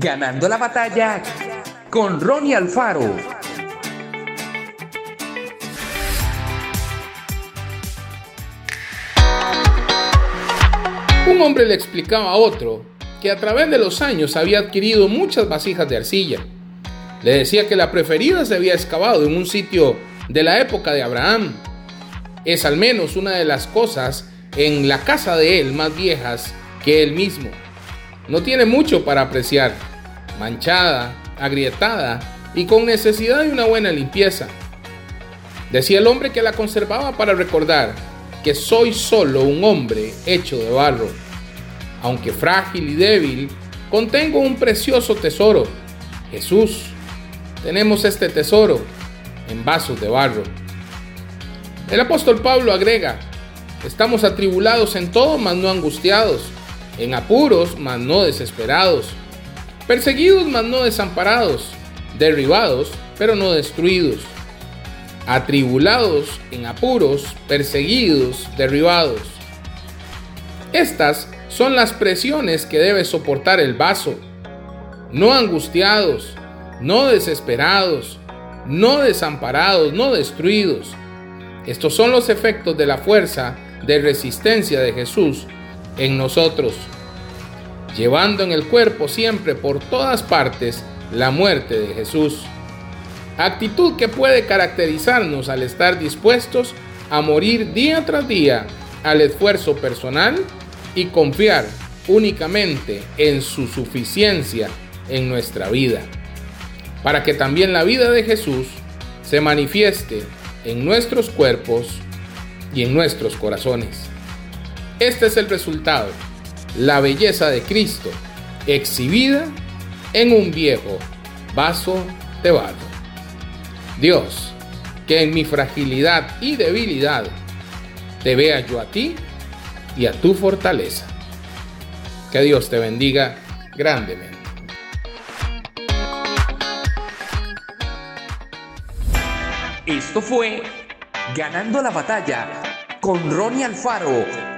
Ganando la batalla con Ronnie Alfaro. Un hombre le explicaba a otro que a través de los años había adquirido muchas vasijas de arcilla. Le decía que la preferida se había excavado en un sitio de la época de Abraham. Es al menos una de las cosas en la casa de él más viejas que él mismo. No tiene mucho para apreciar, manchada, agrietada y con necesidad de una buena limpieza. Decía el hombre que la conservaba para recordar que soy solo un hombre hecho de barro. Aunque frágil y débil, contengo un precioso tesoro, Jesús. Tenemos este tesoro en vasos de barro. El apóstol Pablo agrega, estamos atribulados en todo, mas no angustiados, en apuros, mas no desesperados, perseguidos, mas no desamparados, derribados, pero no destruidos, atribulados en apuros, perseguidos, derribados. Estas son las presiones que debe soportar el vaso, no angustiados, no desesperados, no desamparados, no destruidos. Estos son los efectos de la fuerza de resistencia de Jesús en nosotros, llevando en el cuerpo siempre por todas partes la muerte de Jesús. Actitud que puede caracterizarnos al estar dispuestos a morir día tras día al esfuerzo personal y confiar únicamente en su suficiencia en nuestra vida para que también la vida de Jesús se manifieste en nuestros cuerpos y en nuestros corazones. Este es el resultado, la belleza de Cristo exhibida en un viejo vaso de barro. Dios, que en mi fragilidad y debilidad te vea yo a ti y a tu fortaleza. Que Dios te bendiga grandemente. Esto fue Ganando la batalla con Ronnie Alfaro.